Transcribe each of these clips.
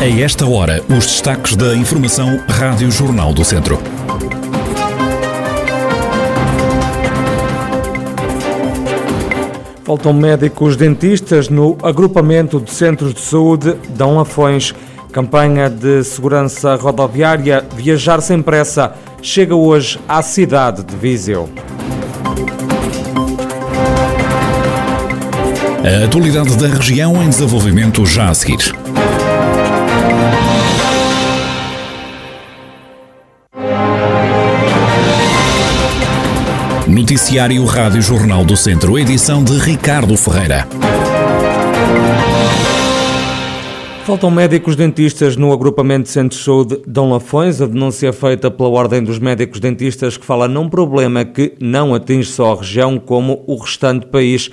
A esta hora, os destaques da Informação Rádio Jornal do Centro. Faltam médicos dentistas no agrupamento de centros de saúde Dão Lafões. Campanha de segurança rodoviária Viajar sem pressa chega hoje à cidade de Viseu. A atualidade da região em desenvolvimento já a seguir. Noticiário Rádio Jornal do Centro, edição de Ricardo Ferreira. Faltam médicos dentistas no agrupamento de centros de saúde Dom Lafões. A denúncia é feita pela Ordem dos Médicos Dentistas que fala num problema que não atinge só a região como o restante país.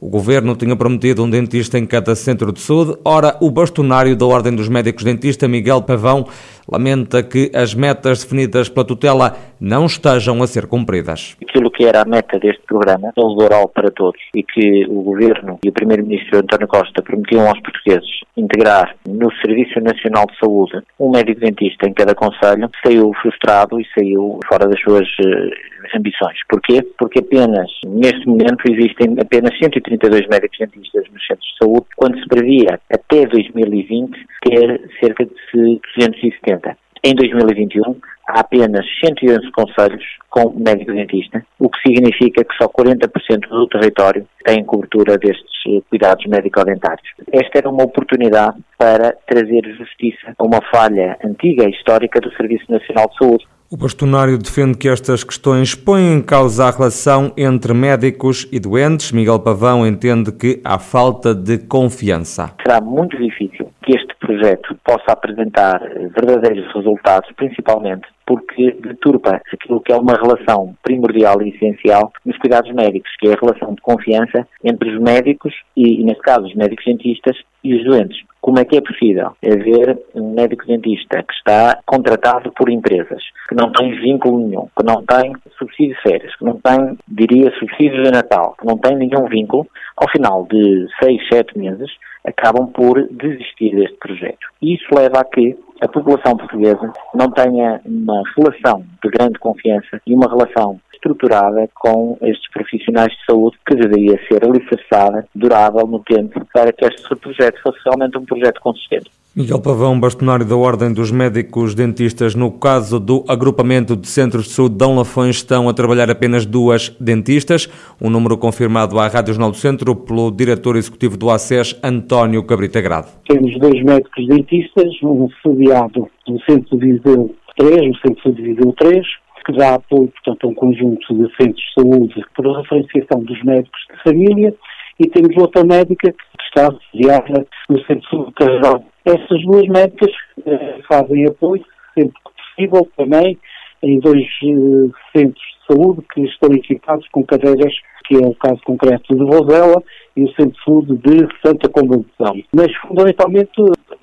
O governo tinha prometido um dentista em cada centro de saúde. Ora, o bastonário da Ordem dos Médicos Dentistas, Miguel Pavão, lamenta que as metas definidas pela tutela não estejam a ser cumpridas. Aquilo que era a meta deste programa, saúde oral para todos, e que o Governo e o Primeiro-Ministro António Costa prometiam aos portugueses integrar no Serviço Nacional de Saúde um médico dentista em cada conselho, saiu frustrado e saiu fora das suas uh, ambições. Porquê? Porque apenas, neste momento, existem apenas 132 médicos dentistas nos centros de saúde, quando se previa até 2020 ter cerca de 270. Em 2021, há apenas 111 conselhos com médico dentista, o que significa que só 40% do território tem cobertura destes eh, cuidados médico-dentários. Esta era uma oportunidade para trazer justiça a uma falha antiga e histórica do Serviço Nacional de Saúde. O bastonário defende que estas questões põem em causa a relação entre médicos e doentes. Miguel Pavão entende que há falta de confiança. Será muito difícil que este projeto possa apresentar verdadeiros resultados, principalmente porque deturpa aquilo que é uma relação primordial e essencial nos cuidados médicos, que é a relação de confiança entre os médicos e, neste caso, os médicos dentistas e os doentes. Como é que é possível haver um médico dentista que está contratado por empresas, que não tem vínculo nenhum, que não tem subsídio de férias, que não tem, diria, subsídio de Natal, que não tem nenhum vínculo, ao final de seis, sete meses, acabam por desistir deste projeto. Isso leva a que a população portuguesa não tenha uma relação de grande confiança e uma relação estruturada com estes profissionais de saúde que deveria ser alicerçada, durável no tempo, para que este projeto fosse realmente um projeto consistente. Miguel Pavão, bastonário da Ordem dos Médicos Dentistas, no caso do agrupamento de centros de saúde de Dão Lafões, estão a trabalhar apenas duas dentistas, um número confirmado à Rádio Jornal do Centro pelo diretor executivo do ACES, António Cabrita Grado. Temos dois médicos dentistas, um sediado no Centro de Viseu 3, no Centro de Viseu 3, que dá apoio, portanto, a um conjunto de centros de saúde por referenciação dos médicos de família, e temos outra médica que está sediada no Centro de Saúde Carregal. Essas duas médicas eh, fazem apoio, sempre que possível, também em dois eh, centros de saúde que estão equipados com cadeiras, que é o caso concreto de Vozela e o Centro de Saúde de Santa Combação. Mas, fundamentalmente,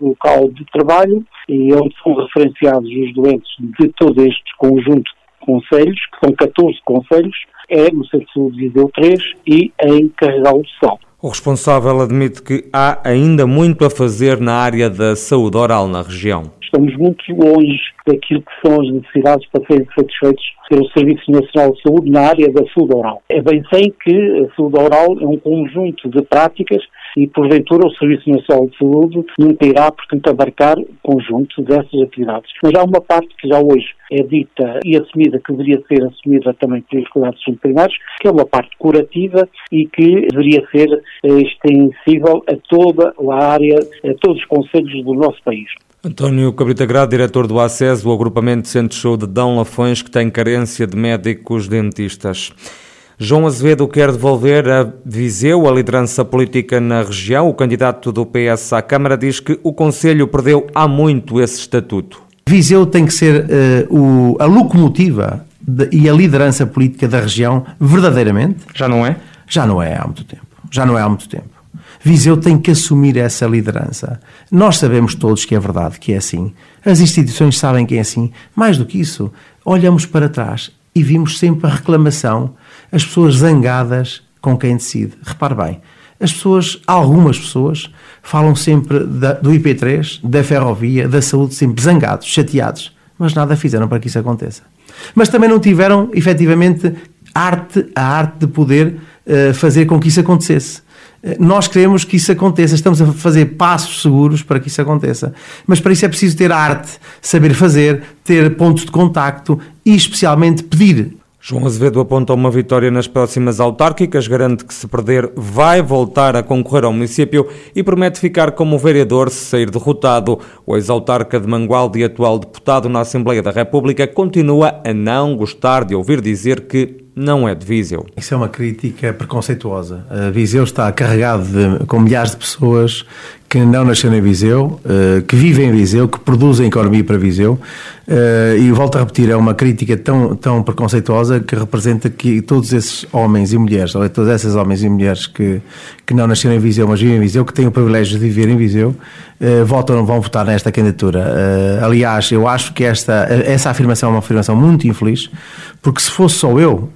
local de trabalho e onde são referenciados os doentes de todo este conjunto conselhos, que são 14 conselhos, é no Centro de Viseu 3 e em Carregal do Sol. O responsável admite que há ainda muito a fazer na área da saúde oral na região. Estamos muito longe daquilo que são as necessidades para serem satisfeitos pelo Serviço Nacional de Saúde na área da saúde oral. É bem sei que a saúde oral é um conjunto de práticas e, porventura, o Serviço Nacional de Saúde nunca irá, portanto, abarcar conjunto dessas atividades. Mas há uma parte que já hoje é dita e assumida, que deveria ser assumida também pelos cuidados primários, que é uma parte curativa e que deveria ser eh, extensível a toda a área, a todos os conselhos do nosso país. António Cabrita Grado, diretor do ACES, o agrupamento de Centros de Saúde de Dão Lafões, que tem carência de médicos dentistas. João Azevedo quer devolver a Viseu a liderança política na região. O candidato do PS à Câmara diz que o Conselho perdeu há muito esse estatuto. Viseu tem que ser uh, o, a locomotiva de, e a liderança política da região, verdadeiramente. Já não é? Já não é há muito tempo. Já não é há muito tempo. Viseu tem que assumir essa liderança. Nós sabemos todos que é verdade, que é assim. As instituições sabem que é assim. Mais do que isso, olhamos para trás e vimos sempre a reclamação, as pessoas zangadas com quem decide. Repare bem, As pessoas, algumas pessoas, falam sempre da, do IP3, da ferrovia, da saúde, sempre zangados, chateados, mas nada fizeram para que isso aconteça. Mas também não tiveram, efetivamente, arte, a arte de poder uh, fazer com que isso acontecesse. Nós queremos que isso aconteça, estamos a fazer passos seguros para que isso aconteça. Mas para isso é preciso ter arte, saber fazer, ter pontos de contacto e, especialmente, pedir João Azevedo aponta uma vitória nas próximas autárquicas, garante que se perder vai voltar a concorrer ao município e promete ficar como vereador se sair derrotado. O ex-autarca de Mangualde e atual deputado na Assembleia da República continua a não gostar de ouvir dizer que não é de Viseu. Isso é uma crítica preconceituosa. A Viseu está carregado de, com milhares de pessoas que não nasceram em Viseu, uh, que vivem em Viseu, que produzem economia para Viseu. Uh, e volto a repetir, é uma crítica tão, tão preconceituosa que representa que todos esses homens e mulheres, ou todas essas homens e mulheres que, que não nasceram em Viseu, mas vivem em Viseu, que têm o privilégio de viver em Viseu, uh, votam, vão votar nesta candidatura. aliás, eu acho que esta, essa afirmação é uma afirmação muito infeliz, porque se fosse só eu,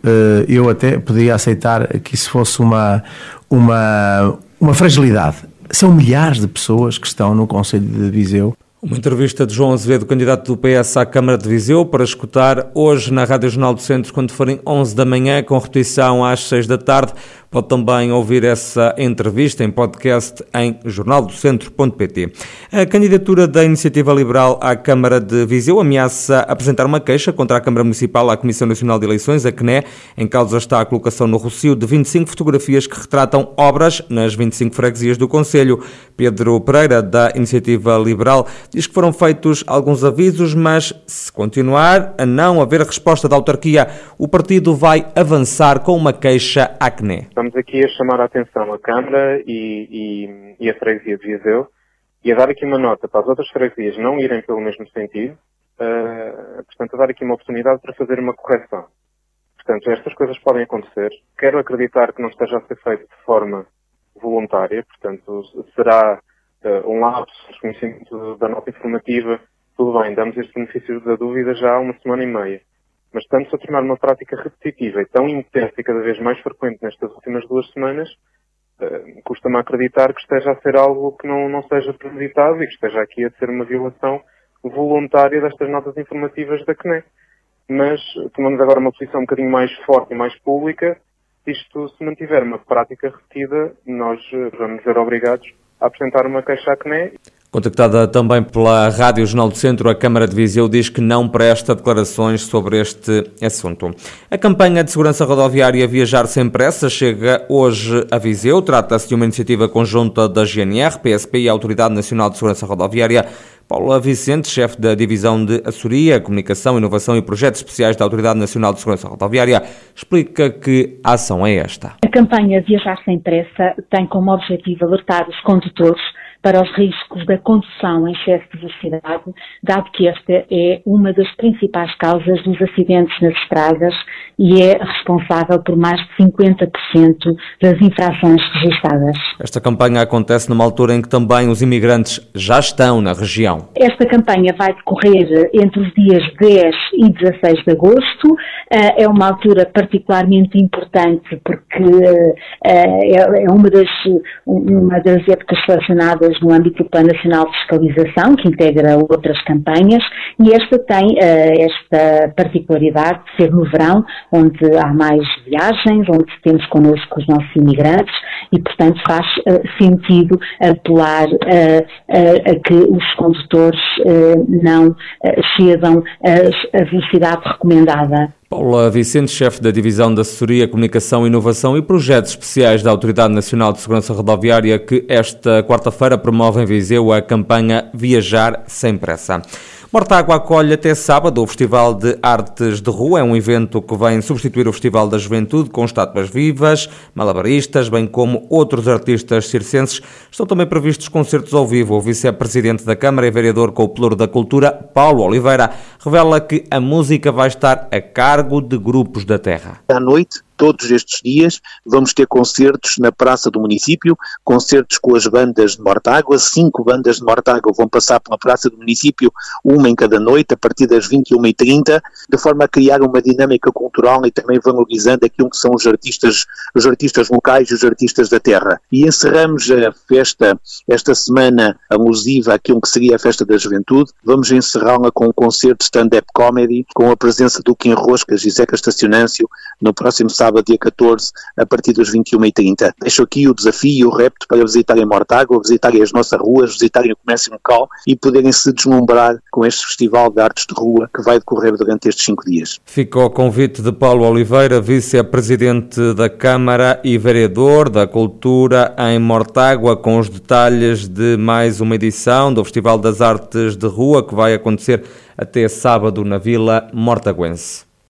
eu até poderia aceitar que isso fosse uma, uma, uma fragilidade são milhares de pessoas que estão no Conselho de Viseu. Uma entrevista de João Azevedo, candidato do PS à Câmara de Viseu, para escutar hoje na Rádio Jornal do Centro, quando forem 11 da manhã, com repetição às 6 da tarde. Pode também ouvir essa entrevista em podcast em jornaldocentro.pt. A candidatura da Iniciativa Liberal à Câmara de Viseu ameaça apresentar uma queixa contra a Câmara Municipal à Comissão Nacional de Eleições, a CNE. Em causa está a colocação no Rocio de 25 fotografias que retratam obras nas 25 freguesias do Conselho. Pedro Pereira, da Iniciativa Liberal, diz que foram feitos alguns avisos, mas se continuar a não haver resposta da autarquia, o partido vai avançar com uma queixa à CNE estamos aqui a chamar a atenção a Câmara e, e, e, a freguesia de Viseu e a dar aqui uma nota para as outras freguesias não irem pelo mesmo sentido, uh, portanto, a dar aqui uma oportunidade para fazer uma correção. Portanto, estas coisas podem acontecer. Quero acreditar que não esteja a ser feito de forma voluntária, portanto, será uh, um lapso, desconhecimento da nota informativa, tudo bem, damos este benefício da dúvida já há uma semana e meia mas estando-se a tornar uma prática repetitiva e tão intensa e cada vez mais frequente nestas últimas duas semanas, uh, custa-me acreditar que esteja a ser algo que não, não seja premeditado e que esteja aqui a ser uma violação voluntária destas notas informativas da CNE. Mas tomamos agora uma posição um bocadinho mais forte e mais pública. Isto, se mantiver uma prática repetida, nós eh, vamos ver obrigados a apresentar uma queixa à CNE. Contactada também pela Rádio Jornal do Centro, a Câmara de Viseu diz que não presta declarações sobre este assunto. A campanha de segurança rodoviária Viajar Sem Pressa chega hoje a Viseu. Trata-se de uma iniciativa conjunta da GNR, PSP e a Autoridade Nacional de Segurança Rodoviária. Paula Vicente, chefe da Divisão de Assessoria, Comunicação, Inovação e Projetos Especiais da Autoridade Nacional de Segurança Rodoviária, explica que a ação é esta. A campanha Viajar Sem Pressa tem como objetivo alertar os condutores para os riscos da condução em excesso de velocidade, dado que esta é uma das principais causas dos acidentes nas estradas e é responsável por mais de 50% das infrações registradas. Esta campanha acontece numa altura em que também os imigrantes já estão na região. Esta campanha vai decorrer entre os dias 10 e 16 de agosto. Eh, é uma altura particularmente importante porque eh, é, é uma das, uma das épocas no âmbito do Plano Nacional de Fiscalização, que integra outras campanhas, e esta tem uh, esta particularidade de ser no verão, onde há mais viagens, onde temos connosco os nossos imigrantes, e, portanto, faz uh, sentido apelar uh, a que os condutores não cedam a velocidade recomendada. Paula Vicente, chefe da Divisão de Assessoria, Comunicação, Inovação e Projetos Especiais da Autoridade Nacional de Segurança Rodoviária, que esta quarta-feira promove em Viseu a campanha Viajar Sem Pressa. Mortágua acolhe até sábado o Festival de Artes de Rua. É um evento que vem substituir o Festival da Juventude com estátuas vivas, malabaristas, bem como outros artistas circenses. Estão também previstos concertos ao vivo. O vice-presidente da Câmara e vereador com o Pluro da Cultura, Paulo Oliveira, revela que a música vai estar a cargo de grupos da terra. À noite todos estes dias vamos ter concertos na praça do município, concertos com as bandas de Mortágua, cinco bandas de Mortágua vão passar pela praça do município, uma em cada noite, a partir das 21h30, de forma a criar uma dinâmica cultural e também valorizando aquilo que são os artistas, os artistas locais e os artistas da terra. E encerramos a festa, esta semana alusiva àquilo que seria a festa da juventude, vamos encerrá-la com um concerto stand-up comedy, com a presença do Kim e Zeca Estacionâncio, no próximo sábado, dia 14, a partir das 21h30. Deixo aqui o desafio e o repto para visitarem Mortágua, visitarem as nossas ruas, visitarem o comércio local e poderem se deslumbrar com este Festival de Artes de Rua que vai decorrer durante estes cinco dias. Fica o convite de Paulo Oliveira, vice-presidente da Câmara e vereador da Cultura em Mortágua, com os detalhes de mais uma edição do Festival das Artes de Rua que vai acontecer até sábado na Vila Mortaguense.